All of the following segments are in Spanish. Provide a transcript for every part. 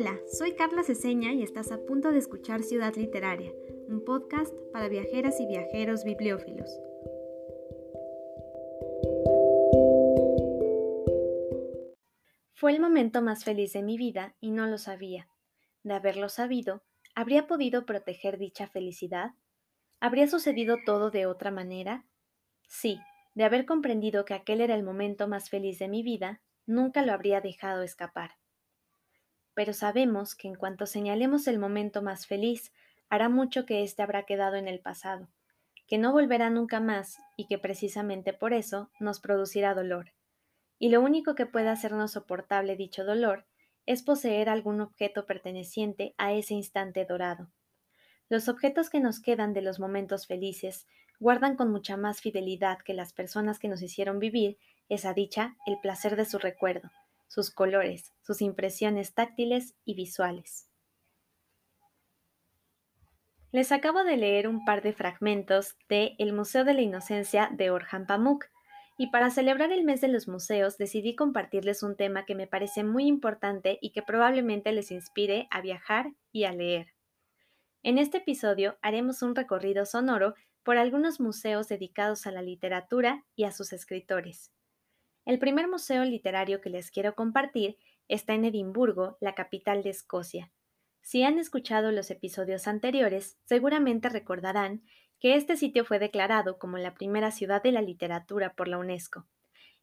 Hola, soy Carla Ceseña y estás a punto de escuchar Ciudad Literaria, un podcast para viajeras y viajeros bibliófilos. Fue el momento más feliz de mi vida y no lo sabía. De haberlo sabido, ¿habría podido proteger dicha felicidad? ¿Habría sucedido todo de otra manera? Sí, de haber comprendido que aquel era el momento más feliz de mi vida, nunca lo habría dejado escapar pero sabemos que en cuanto señalemos el momento más feliz, hará mucho que éste habrá quedado en el pasado, que no volverá nunca más y que precisamente por eso nos producirá dolor. Y lo único que puede hacernos soportable dicho dolor es poseer algún objeto perteneciente a ese instante dorado. Los objetos que nos quedan de los momentos felices guardan con mucha más fidelidad que las personas que nos hicieron vivir esa dicha el placer de su recuerdo, sus colores, sus impresiones táctiles y visuales. Les acabo de leer un par de fragmentos de El Museo de la Inocencia de Orhan Pamuk, y para celebrar el mes de los museos decidí compartirles un tema que me parece muy importante y que probablemente les inspire a viajar y a leer. En este episodio haremos un recorrido sonoro por algunos museos dedicados a la literatura y a sus escritores. El primer museo literario que les quiero compartir está en Edimburgo, la capital de Escocia. Si han escuchado los episodios anteriores, seguramente recordarán que este sitio fue declarado como la primera ciudad de la literatura por la UNESCO.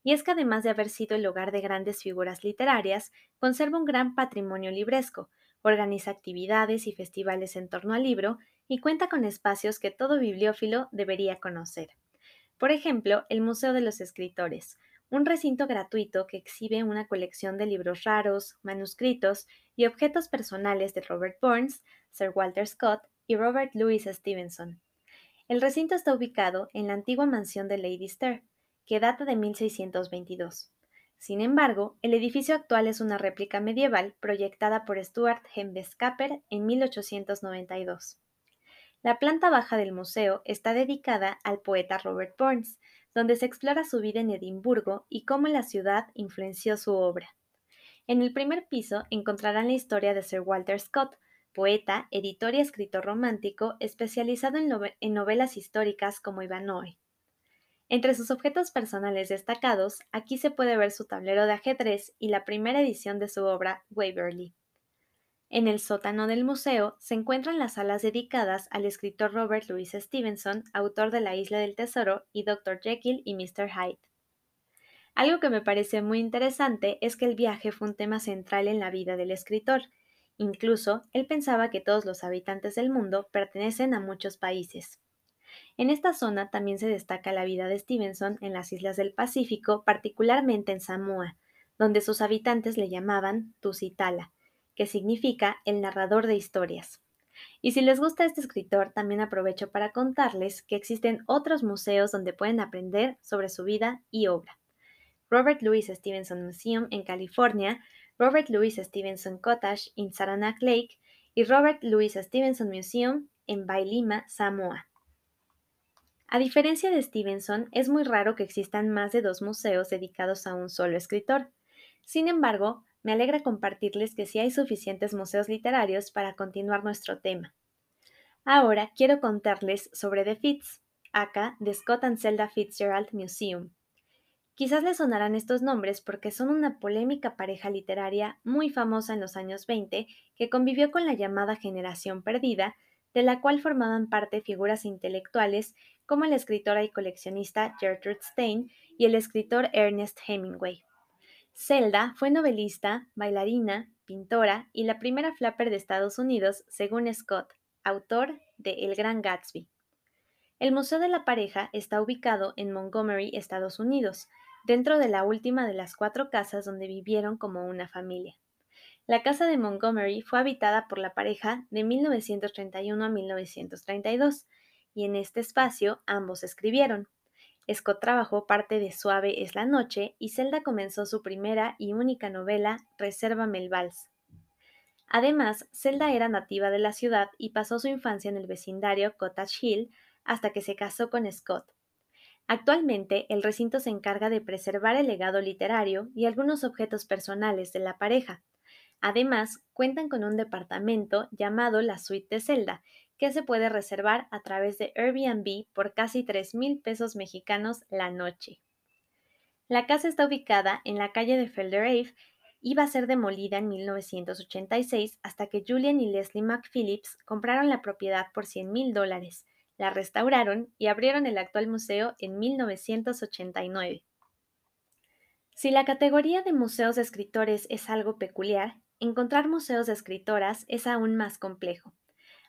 Y es que además de haber sido el hogar de grandes figuras literarias, conserva un gran patrimonio libresco, organiza actividades y festivales en torno al libro y cuenta con espacios que todo bibliófilo debería conocer. Por ejemplo, el Museo de los Escritores, un recinto gratuito que exhibe una colección de libros raros, manuscritos y objetos personales de Robert Burns, Sir Walter Scott y Robert Louis Stevenson. El recinto está ubicado en la antigua mansión de Lady Stair, que data de 1622. Sin embargo, el edificio actual es una réplica medieval proyectada por Stuart Hembeskaper en 1892. La planta baja del museo está dedicada al poeta Robert Burns, donde se explora su vida en Edimburgo y cómo la ciudad influenció su obra. En el primer piso encontrarán la historia de Sir Walter Scott, poeta, editor y escritor romántico especializado en, novelas históricas como Ivanhoe. Entre sus objetos personales destacados, aquí se puede ver su tablero de ajedrez y la primera edición de su obra Waverley. En el sótano del museo se encuentran las salas dedicadas al escritor Robert Louis Stevenson, autor de La Isla del Tesoro y Dr. Jekyll y Mr. Hyde. Algo que me parece muy interesante es que el viaje fue un tema central en la vida del escritor. Incluso, él pensaba que todos los habitantes del mundo pertenecen a muchos países. En esta zona también se destaca la vida de Stevenson en las islas del Pacífico, particularmente en Samoa, donde sus habitantes le llamaban Tusitala, que significa el narrador de historias. Y si les gusta este escritor, también aprovecho para contarles que existen otros museos donde pueden aprender sobre su vida y obra. Robert Louis Stevenson Museum en California, Robert Louis Stevenson Cottage en Saranac Lake y Robert Louis Stevenson Museum en Bailima, Samoa. A diferencia de Stevenson, es muy raro que existan más de dos museos dedicados a un solo escritor. Sin embargo, me alegra compartirles que sí hay suficientes museos literarios para continuar nuestro tema. Ahora quiero contarles sobre The Fitz, acá de Scott and Zelda Fitzgerald Museum. Quizás les sonarán estos nombres porque son una polémica pareja literaria muy famosa en los años 20 que convivió con la llamada generación perdida, de la cual formaban parte figuras intelectuales como la escritora y coleccionista Gertrude Stein y el escritor Ernest Hemingway. Zelda fue novelista, bailarina, pintora y la primera flapper de Estados Unidos, según Scott, autor de El Gran Gatsby. El Museo de la Pareja está ubicado en Montgomery, Estados Unidos, dentro de la última de las cuatro casas donde vivieron como una familia. La casa de Montgomery fue habitada por la pareja de 1931 a 1932, y en este espacio ambos escribieron. Scott trabajó parte de Suave es la noche y Zelda comenzó su primera y única novela, Resérvame el vals. Además, Zelda era nativa de la ciudad y pasó su infancia en el vecindario Cottage Hill hasta que se casó con Scott. Actualmente, el recinto se encarga de preservar el legado literario y algunos objetos personales de la pareja, Además, cuentan con un departamento llamado la Suite de Zelda, que se puede reservar a través de Airbnb por casi 3 mil pesos mexicanos la noche. La casa está ubicada en la calle de Felder Ave iba a ser demolida en 1986 hasta que Julian y Leslie McPhillips compraron la propiedad por 100 mil dólares, la restauraron y abrieron el actual museo en 1989. Si la categoría de museos de escritores es algo peculiar, encontrar museos de escritoras es aún más complejo.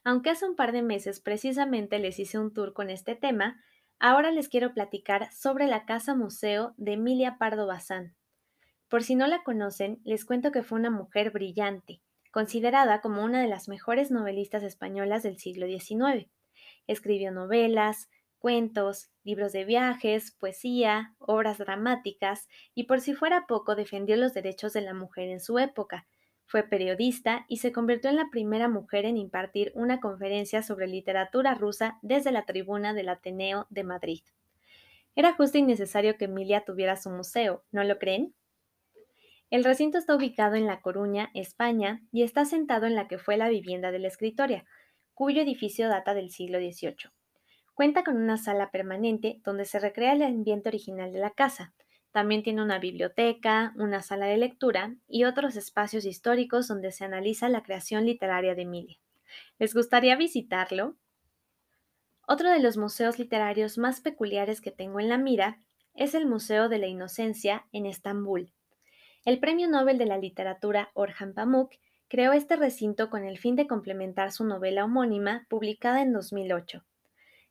Aunque hace un par de meses precisamente les hice un tour con este tema, ahora les quiero platicar sobre la Casa Museo de Emilia Pardo Bazán. Por si no la conocen, les cuento que fue una mujer brillante, considerada como una de las mejores novelistas españolas del siglo XIX. Escribió novelas, cuentos, libros de viajes, poesía, obras dramáticas y por si fuera poco defendió los derechos de la mujer en su época. Fue periodista y se convirtió en la primera mujer en impartir una conferencia sobre literatura rusa desde la tribuna del Ateneo de Madrid. Era justo y necesario que Emilia tuviera su museo, ¿no lo creen? El recinto está ubicado en La Coruña, España, y está sentado en la que fue la vivienda de la escritora, cuyo edificio data del siglo XVIII. Cuenta con una sala permanente donde se recrea el ambiente original de la casa. También tiene una biblioteca, una sala de lectura y otros espacios históricos donde se analiza la creación literaria de Emilia. ¿Les gustaría visitarlo? Otro de los museos literarios más peculiares que tengo en la mira es el Museo de la Inocencia en Estambul, el Premio Nobel de la Literatura Orhan Pamuk creó este recinto con el fin de complementar su novela homónima publicada en 2008.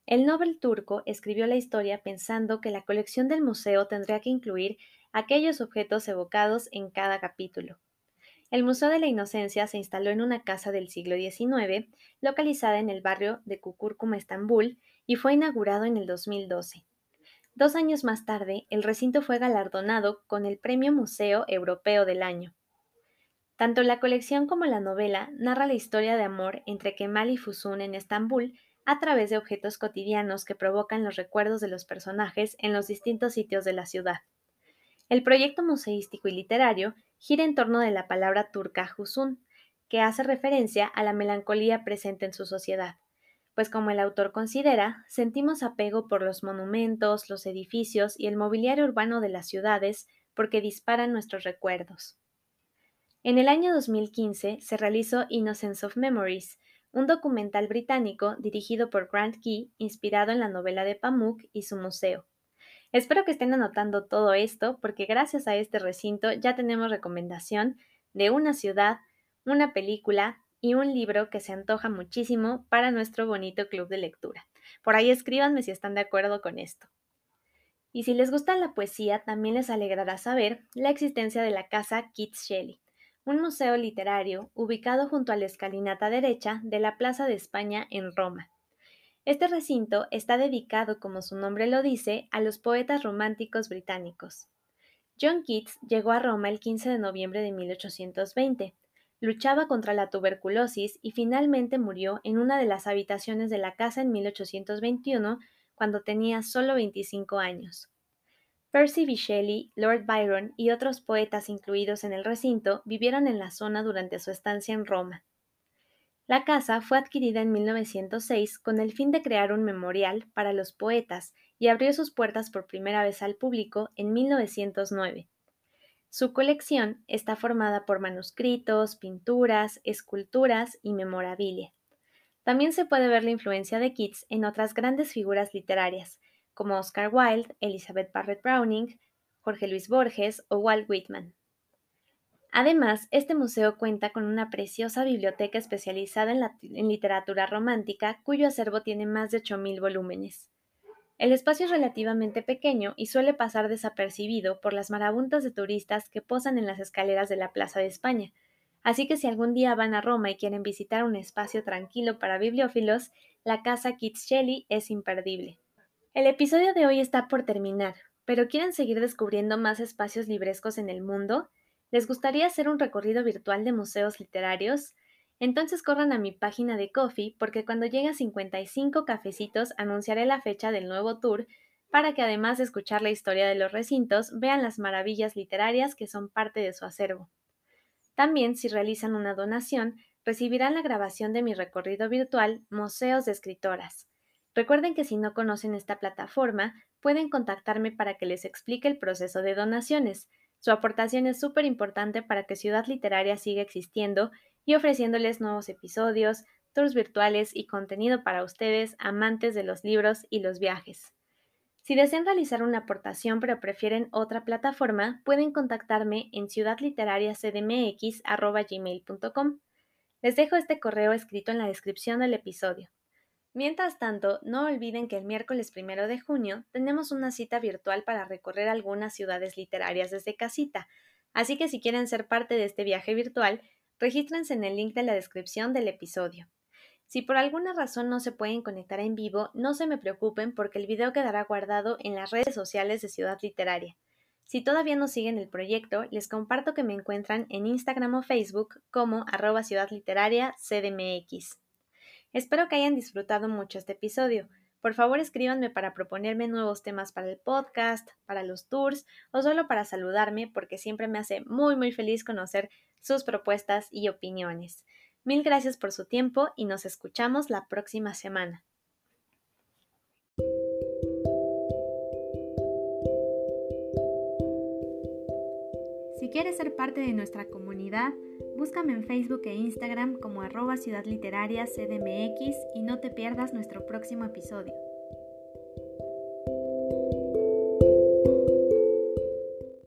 El Nobel turco escribió la historia pensando que la colección del museo tendría que incluir aquellos objetos evocados en cada capítulo. El Museo de la Inocencia se instaló en una casa del siglo XIX, localizada en el barrio de Kukurkum, Estambul, y fue inaugurado en el 2012. Dos años más tarde, el recinto fue galardonado con el Premio Museo Europeo del Año. Tanto la colección como la novela narra la historia de amor entre Kemal y Fusun en Estambul a través de objetos cotidianos que provocan los recuerdos de los personajes en los distintos sitios de la ciudad. El proyecto museístico y literario gira en torno de la palabra turca Husun, que hace referencia a la melancolía presente en su sociedad pues como el autor considera, sentimos apego por los monumentos, los edificios y el mobiliario urbano de las ciudades porque disparan nuestros recuerdos. En el año 2015 se realizó Innocence of Memories, un documental británico dirigido por Grant Key, inspirado en la novela de Pamuk y su museo. Espero que estén anotando todo esto porque gracias a este recinto ya tenemos recomendación de una ciudad, una película, y un libro que se antoja muchísimo para nuestro bonito club de lectura. Por ahí escríbanme si están de acuerdo con esto. Y si les gusta la poesía, también les alegrará saber la existencia de la Casa Keats Shelley, un museo literario ubicado junto a la escalinata derecha de la Plaza de España en Roma. Este recinto está dedicado, como su nombre lo dice, a los poetas románticos británicos. John Keats llegó a Roma el 15 de noviembre de 1820 luchaba contra la tuberculosis y finalmente murió en una de las habitaciones de la casa en 1821 cuando tenía solo 25 años. Percy. Shelley, Lord Byron y otros poetas incluidos en el recinto vivieron en la zona durante su estancia en Roma. La casa fue adquirida en 1906 con el fin de crear un memorial para los poetas y abrió sus puertas por primera vez al público en 1909. Su colección está formada por manuscritos, pinturas, esculturas y memorabilia. También se puede ver la influencia de Keats en otras grandes figuras literarias, como Oscar Wilde, Elizabeth Barrett Browning, Jorge Luis Borges o Walt Whitman. Además, este museo cuenta con una preciosa biblioteca especializada en, en literatura romántica, cuyo acervo tiene más de 8.000 volúmenes. El espacio es relativamente pequeño y suele pasar desapercibido por las marabuntas de turistas que posan en las escaleras de la Plaza de España. Así que si algún día van a Roma y quieren visitar un espacio tranquilo para bibliófilos, la casa Keats Shelley es imperdible. El episodio de hoy está por terminar, pero ¿quieren seguir descubriendo más espacios librescos en el mundo? ¿Les gustaría hacer un recorrido virtual de museos literarios? Entonces corran a mi página de Coffee porque cuando llegue a 55 cafecitos anunciaré la fecha del nuevo tour para que además de escuchar la historia de los recintos vean las maravillas literarias que son parte de su acervo. También, si realizan una donación, recibirán la grabación de mi recorrido virtual Museos de Escritoras. Recuerden que si no conocen esta plataforma, pueden contactarme para que les explique el proceso de donaciones. Su aportación es súper importante para que Ciudad Literaria siga existiendo y ofreciéndoles nuevos episodios, tours virtuales y contenido para ustedes, amantes de los libros y los viajes. Si desean realizar una aportación pero prefieren otra plataforma, pueden contactarme en ciudadliterariacdmx.gmail.com. Les dejo este correo escrito en la descripción del episodio. Mientras tanto, no olviden que el miércoles primero de junio tenemos una cita virtual para recorrer algunas ciudades literarias desde casita, así que si quieren ser parte de este viaje virtual, regístrense en el link de la descripción del episodio. Si por alguna razón no se pueden conectar en vivo, no se me preocupen porque el video quedará guardado en las redes sociales de Ciudad Literaria. Si todavía no siguen el proyecto, les comparto que me encuentran en Instagram o Facebook como arroba Ciudad Literaria CDMX. Espero que hayan disfrutado mucho este episodio. Por favor escríbanme para proponerme nuevos temas para el podcast, para los tours o solo para saludarme porque siempre me hace muy muy feliz conocer sus propuestas y opiniones. Mil gracias por su tiempo y nos escuchamos la próxima semana. Si quieres ser parte de nuestra comunidad, búscame en Facebook e Instagram como arroba Ciudad Literaria CDMX y no te pierdas nuestro próximo episodio.